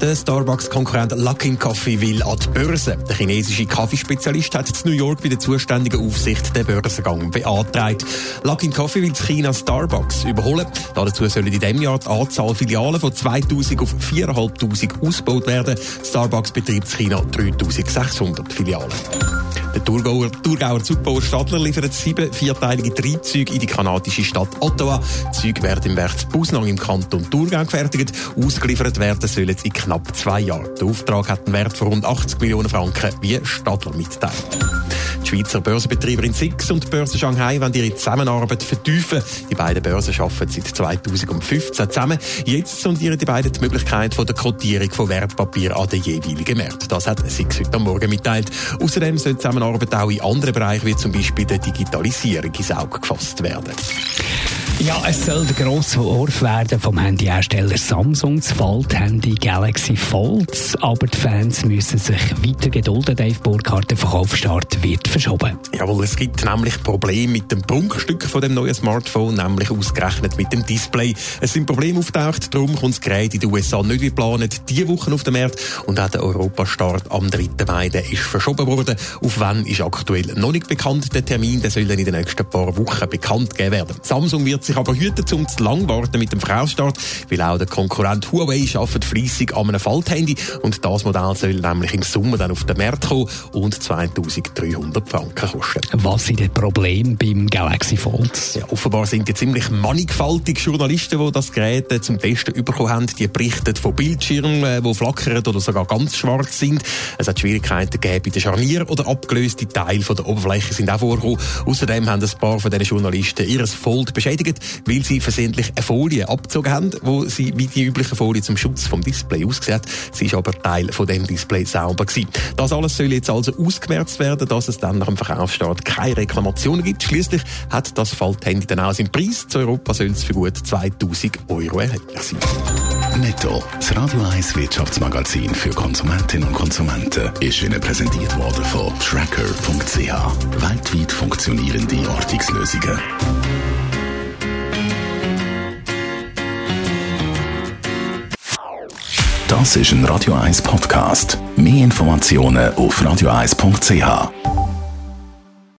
Der Starbucks-Konkurrent Luckin Coffee will an die Börse. Der chinesische Kaffeespezialist hat in New York bei der zuständigen Aufsicht den Börsengang beantragt. Luckin Coffee will China Starbucks überholen. Dazu sollen in diesem Jahr die Anzahl Filialen von 2000 auf 4'500 ausgebaut werden. Starbucks betreibt in China 3600 Filialen. Der Thurgauer, Thurgauer Zugbauer Stadler liefert sieben vierteilige Triebzüge in die kanadische Stadt Ottawa. Die Züge werden im Werk im Kanton Thurgau gefertigt. Ausgeliefert werden sollen sie in knapp zwei Jahren. Der Auftrag hat einen Wert von rund 80 Millionen Franken, wie Stadler mitteilt. Die Schweizer Börsenbetreiberin SIX und die Börse Shanghai wollen ihre Zusammenarbeit vertiefen. Die beiden Börsen arbeiten seit 2015 zusammen. Jetzt sondieren die beiden die Möglichkeit von der Kotierung von Wertpapier an den jeweiligen Märkten. Das hat SIX heute Morgen mitteilt. Außerdem soll die Zusammenarbeit auch in anderen Bereichen, wie zum Beispiel der Digitalisierung, ins Auge gefasst werden. Ja, es soll der grosse Wurf werden vom Handyhersteller Samsung, das Fold-Handy Galaxy Folds. Aber die Fans müssen sich weiter gedulden. Dave Burkhardt, der Verkaufsstart wird verschoben. Jawohl, es gibt nämlich Probleme mit dem Prunkstück von dem neuen Smartphone, nämlich ausgerechnet mit dem Display. Es sind Probleme auftaucht, darum kommt das Gerät in den USA nicht wie geplant diese Woche auf den Markt und auch der Europastart am 3. Mai ist verschoben worden. Auf wann ist aktuell noch nicht bekannt. Der Termin der soll dann in den nächsten paar Wochen bekannt gegeben werden. Samsung wird sich aber hüten, um zu lang warten mit dem Verkaufsstart, weil auch der Konkurrent Huawei arbeitet fleissig an einem Falthandy und das Modell soll nämlich im Sommer dann auf den Markt kommen und 2300 Franken kosten. Was sind die Probleme beim Galaxy Fold? Ja, offenbar sind die ziemlich mannigfaltig Journalisten, die das Gerät äh, zum Testen bekommen haben. Die berichten von Bildschirmen, äh, die flackern oder sogar ganz schwarz sind. Es hat Schwierigkeiten gegeben bei den Scharnier- oder abgelöste Teile der Oberfläche sind auch vorgekommen. Außerdem haben ein paar von diesen Journalisten ihres Fold beschädigt, weil sie versehentlich eine Folie abgezogen haben, wo sie wie die übliche Folie zum Schutz vom Display ausgesehen Sie ist aber Teil von dem Display sauber gewesen. Das alles soll jetzt also ausgemerzt werden, dass es dann nach dem Verkaufsstart keine Reklamationen gibt. Schließlich hat das Falthandy dann auch seinen Preis. Zu Europa soll es für gut 2000 Euro erhältlich sein. Netto, das Radio 1 Wirtschaftsmagazin für Konsumentinnen und Konsumenten, ist Ihnen präsentiert worden von Tracker.ch. Weltweit funktionierende Ortungslösungen. Das ist ein Radio 1 Podcast. Mehr Informationen auf radio1.ch.